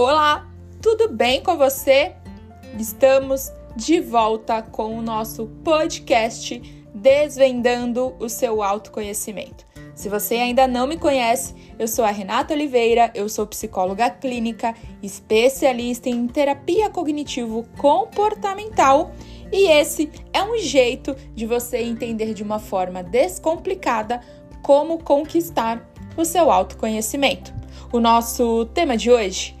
Olá, tudo bem com você? Estamos de volta com o nosso podcast Desvendando o seu autoconhecimento. Se você ainda não me conhece, eu sou a Renata Oliveira, eu sou psicóloga clínica, especialista em terapia cognitivo comportamental e esse é um jeito de você entender de uma forma descomplicada como conquistar o seu autoconhecimento. O nosso tema de hoje: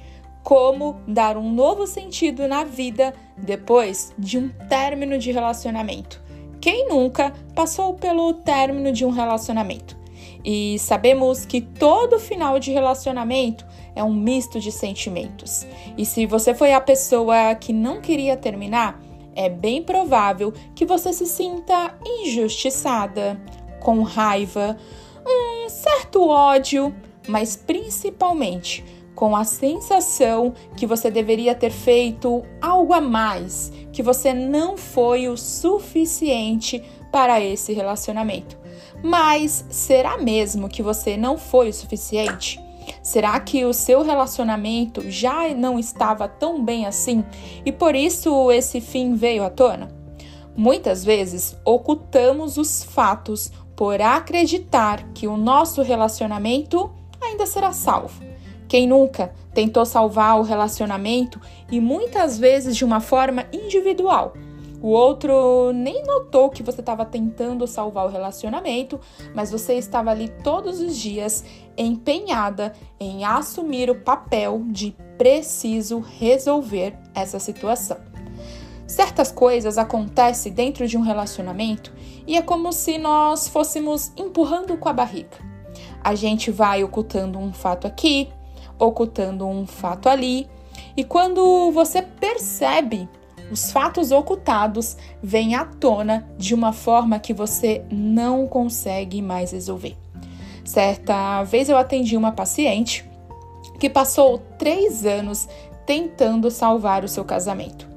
como dar um novo sentido na vida depois de um término de relacionamento. Quem nunca passou pelo término de um relacionamento? E sabemos que todo final de relacionamento é um misto de sentimentos. E se você foi a pessoa que não queria terminar, é bem provável que você se sinta injustiçada, com raiva, um certo ódio, mas principalmente com a sensação que você deveria ter feito algo a mais, que você não foi o suficiente para esse relacionamento. Mas será mesmo que você não foi o suficiente? Será que o seu relacionamento já não estava tão bem assim e por isso esse fim veio à tona? Muitas vezes ocultamos os fatos por acreditar que o nosso relacionamento ainda será salvo. Quem nunca tentou salvar o relacionamento e muitas vezes de uma forma individual? O outro nem notou que você estava tentando salvar o relacionamento, mas você estava ali todos os dias empenhada em assumir o papel de preciso resolver essa situação. Certas coisas acontecem dentro de um relacionamento e é como se nós fôssemos empurrando com a barriga. A gente vai ocultando um fato aqui, ocultando um fato ali, e quando você percebe, os fatos ocultados vêm à tona de uma forma que você não consegue mais resolver. Certa vez eu atendi uma paciente que passou três anos tentando salvar o seu casamento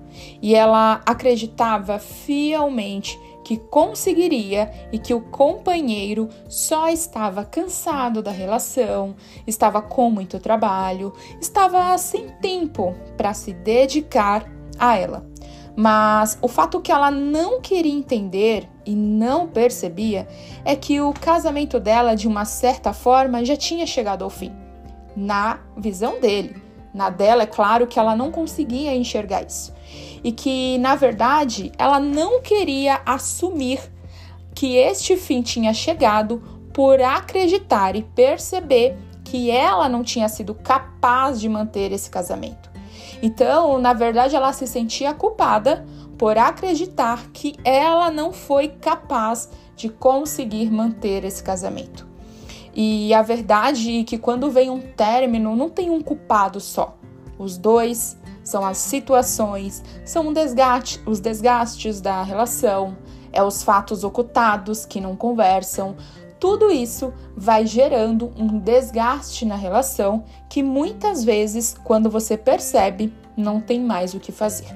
e ela acreditava fielmente que conseguiria e que o companheiro só estava cansado da relação, estava com muito trabalho, estava sem tempo para se dedicar a ela. Mas o fato que ela não queria entender e não percebia é que o casamento dela, de uma certa forma, já tinha chegado ao fim, na visão dele. Na dela, é claro que ela não conseguia enxergar isso e que, na verdade, ela não queria assumir que este fim tinha chegado por acreditar e perceber que ela não tinha sido capaz de manter esse casamento. Então, na verdade, ela se sentia culpada por acreditar que ela não foi capaz de conseguir manter esse casamento. E a verdade é que quando vem um término, não tem um culpado só. Os dois são as situações, são desgaste, os desgastes da relação, é os fatos ocultados que não conversam. Tudo isso vai gerando um desgaste na relação que muitas vezes, quando você percebe, não tem mais o que fazer.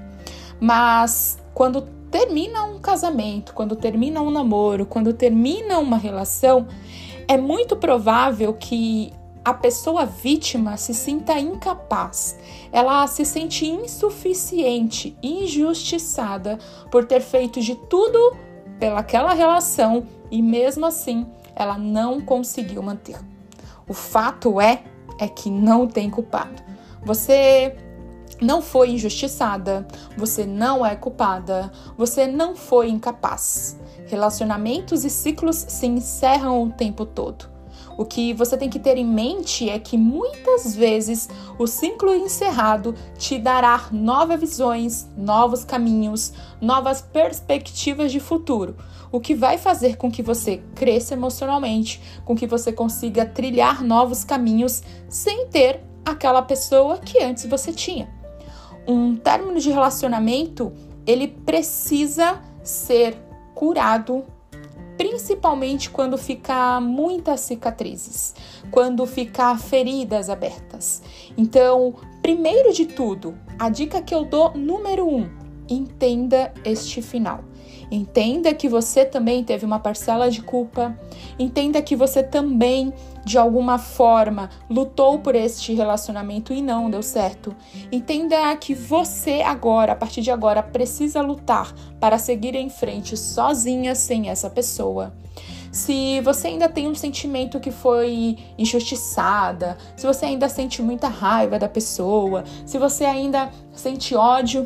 Mas quando termina um casamento, quando termina um namoro, quando termina uma relação, é muito provável que a pessoa vítima se sinta incapaz, ela se sente insuficiente, injustiçada por ter feito de tudo pelaquela relação e mesmo assim ela não conseguiu manter. O fato é é que não tem culpado. Você não foi injustiçada, você não é culpada, você não foi incapaz. Relacionamentos e ciclos se encerram o tempo todo. O que você tem que ter em mente é que muitas vezes o ciclo encerrado te dará novas visões, novos caminhos, novas perspectivas de futuro, o que vai fazer com que você cresça emocionalmente, com que você consiga trilhar novos caminhos sem ter aquela pessoa que antes você tinha. Um término de relacionamento, ele precisa ser curado principalmente quando ficar muitas cicatrizes, quando ficar feridas abertas. Então, primeiro de tudo, a dica que eu dou número um, entenda este final. Entenda que você também teve uma parcela de culpa. Entenda que você também, de alguma forma, lutou por este relacionamento e não deu certo. Entenda que você agora, a partir de agora, precisa lutar para seguir em frente sozinha sem essa pessoa. Se você ainda tem um sentimento que foi injustiçada, se você ainda sente muita raiva da pessoa, se você ainda sente ódio,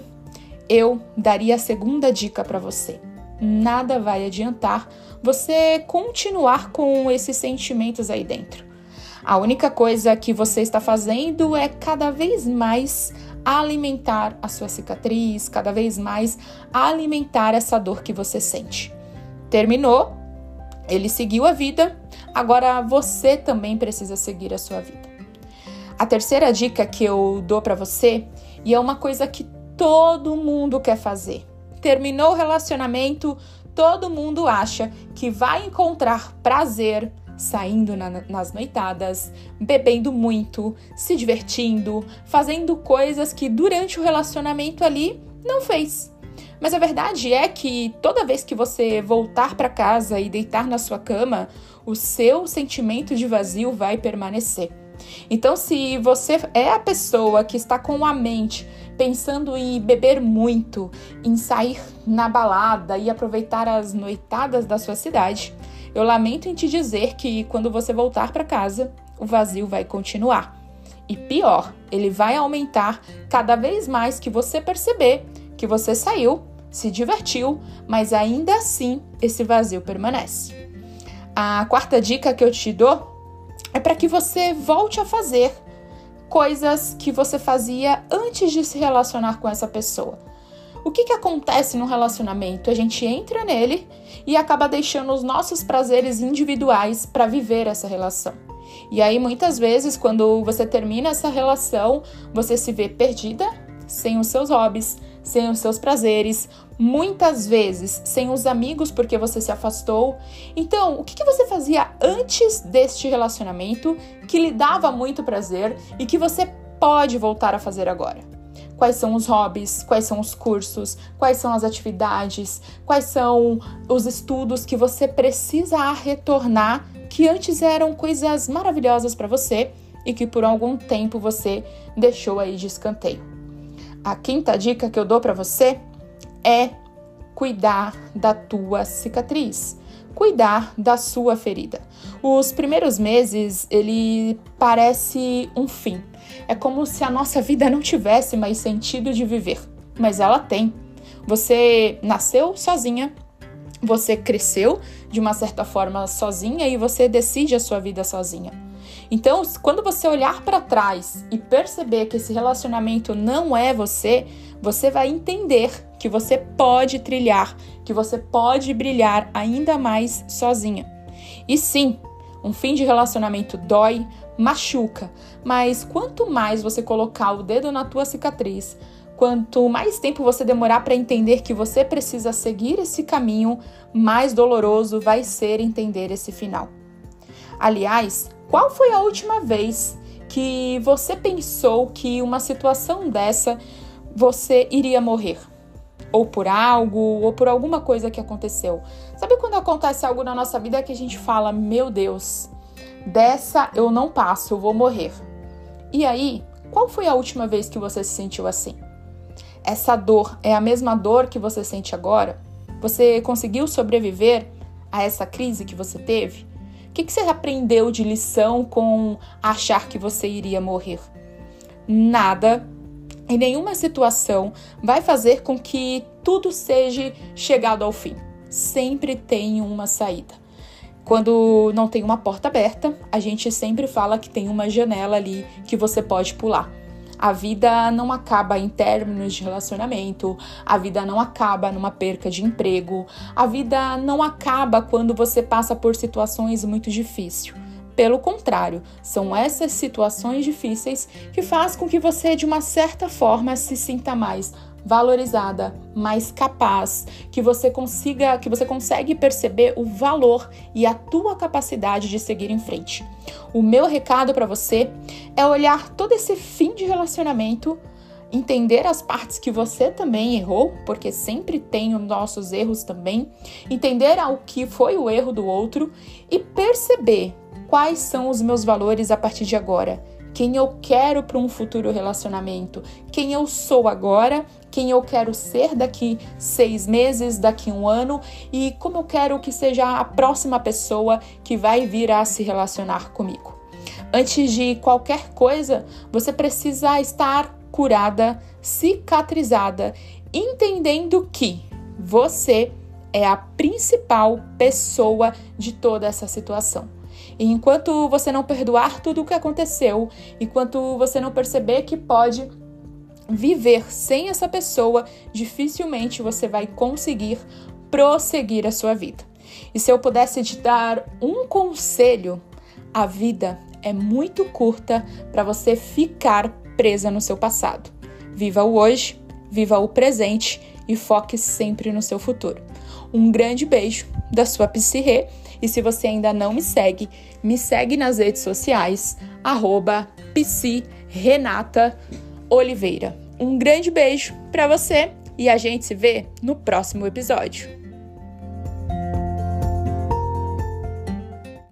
eu daria a segunda dica para você nada vai adiantar você continuar com esses sentimentos aí dentro. A única coisa que você está fazendo é cada vez mais alimentar a sua cicatriz, cada vez mais alimentar essa dor que você sente. Terminou, ele seguiu a vida, agora você também precisa seguir a sua vida. A terceira dica que eu dou para você, e é uma coisa que todo mundo quer fazer, terminou o relacionamento, todo mundo acha que vai encontrar prazer saindo na, nas noitadas, bebendo muito, se divertindo, fazendo coisas que durante o relacionamento ali não fez. Mas a verdade é que toda vez que você voltar para casa e deitar na sua cama, o seu sentimento de vazio vai permanecer. Então, se você é a pessoa que está com a mente pensando em beber muito, em sair na balada e aproveitar as noitadas da sua cidade, eu lamento em te dizer que quando você voltar para casa, o vazio vai continuar. E pior, ele vai aumentar cada vez mais que você perceber que você saiu, se divertiu, mas ainda assim esse vazio permanece. A quarta dica que eu te dou é para que você volte a fazer coisas que você fazia antes de se relacionar com essa pessoa. O que, que acontece no relacionamento? A gente entra nele e acaba deixando os nossos prazeres individuais para viver essa relação. E aí, muitas vezes, quando você termina essa relação, você se vê perdida, sem os seus hobbies, sem os seus prazeres, muitas vezes sem os amigos porque você se afastou. Então, o que, que você fazia antes deste relacionamento que lhe dava muito prazer e que você pode voltar a fazer agora? Quais são os hobbies? Quais são os cursos? Quais são as atividades? Quais são os estudos que você precisa retornar que antes eram coisas maravilhosas para você e que por algum tempo você deixou aí de escanteio? A quinta dica que eu dou para você é cuidar da tua cicatriz, cuidar da sua ferida. Os primeiros meses, ele parece um fim. É como se a nossa vida não tivesse mais sentido de viver, mas ela tem. Você nasceu sozinha, você cresceu de uma certa forma sozinha e você decide a sua vida sozinha. Então, quando você olhar para trás e perceber que esse relacionamento não é você, você vai entender que você pode trilhar, que você pode brilhar ainda mais sozinha. E sim, um fim de relacionamento dói, machuca, mas quanto mais você colocar o dedo na tua cicatriz, quanto mais tempo você demorar para entender que você precisa seguir esse caminho, mais doloroso vai ser entender esse final. Aliás, qual foi a última vez que você pensou que uma situação dessa você iria morrer? Ou por algo, ou por alguma coisa que aconteceu. Sabe quando acontece algo na nossa vida que a gente fala: Meu Deus, dessa eu não passo, eu vou morrer. E aí, qual foi a última vez que você se sentiu assim? Essa dor é a mesma dor que você sente agora? Você conseguiu sobreviver a essa crise que você teve? Que, que você aprendeu de lição com achar que você iria morrer? Nada em nenhuma situação vai fazer com que tudo seja chegado ao fim. Sempre tem uma saída. Quando não tem uma porta aberta, a gente sempre fala que tem uma janela ali que você pode pular. A vida não acaba em términos de relacionamento, a vida não acaba numa perca de emprego, a vida não acaba quando você passa por situações muito difíceis. Pelo contrário, são essas situações difíceis que faz com que você de uma certa forma se sinta mais valorizada, mais capaz, que você consiga, que você consegue perceber o valor e a tua capacidade de seguir em frente. O meu recado para você é olhar todo esse fim de relacionamento entender as partes que você também errou, porque sempre tem os nossos erros também, entender o que foi o erro do outro e perceber quais são os meus valores a partir de agora, quem eu quero para um futuro relacionamento, quem eu sou agora, quem eu quero ser daqui seis meses, daqui um ano e como eu quero que seja a próxima pessoa que vai vir a se relacionar comigo. Antes de qualquer coisa, você precisa estar curada, cicatrizada, entendendo que você é a principal pessoa de toda essa situação. E enquanto você não perdoar tudo o que aconteceu, enquanto você não perceber que pode viver sem essa pessoa, dificilmente você vai conseguir prosseguir a sua vida. E se eu pudesse te dar um conselho, a vida é muito curta para você ficar presa no seu passado. Viva o hoje, viva o presente e foque sempre no seu futuro. Um grande beijo da sua Psirê e se você ainda não me segue, me segue nas redes sociais, arroba Renata Oliveira. Um grande beijo para você e a gente se vê no próximo episódio.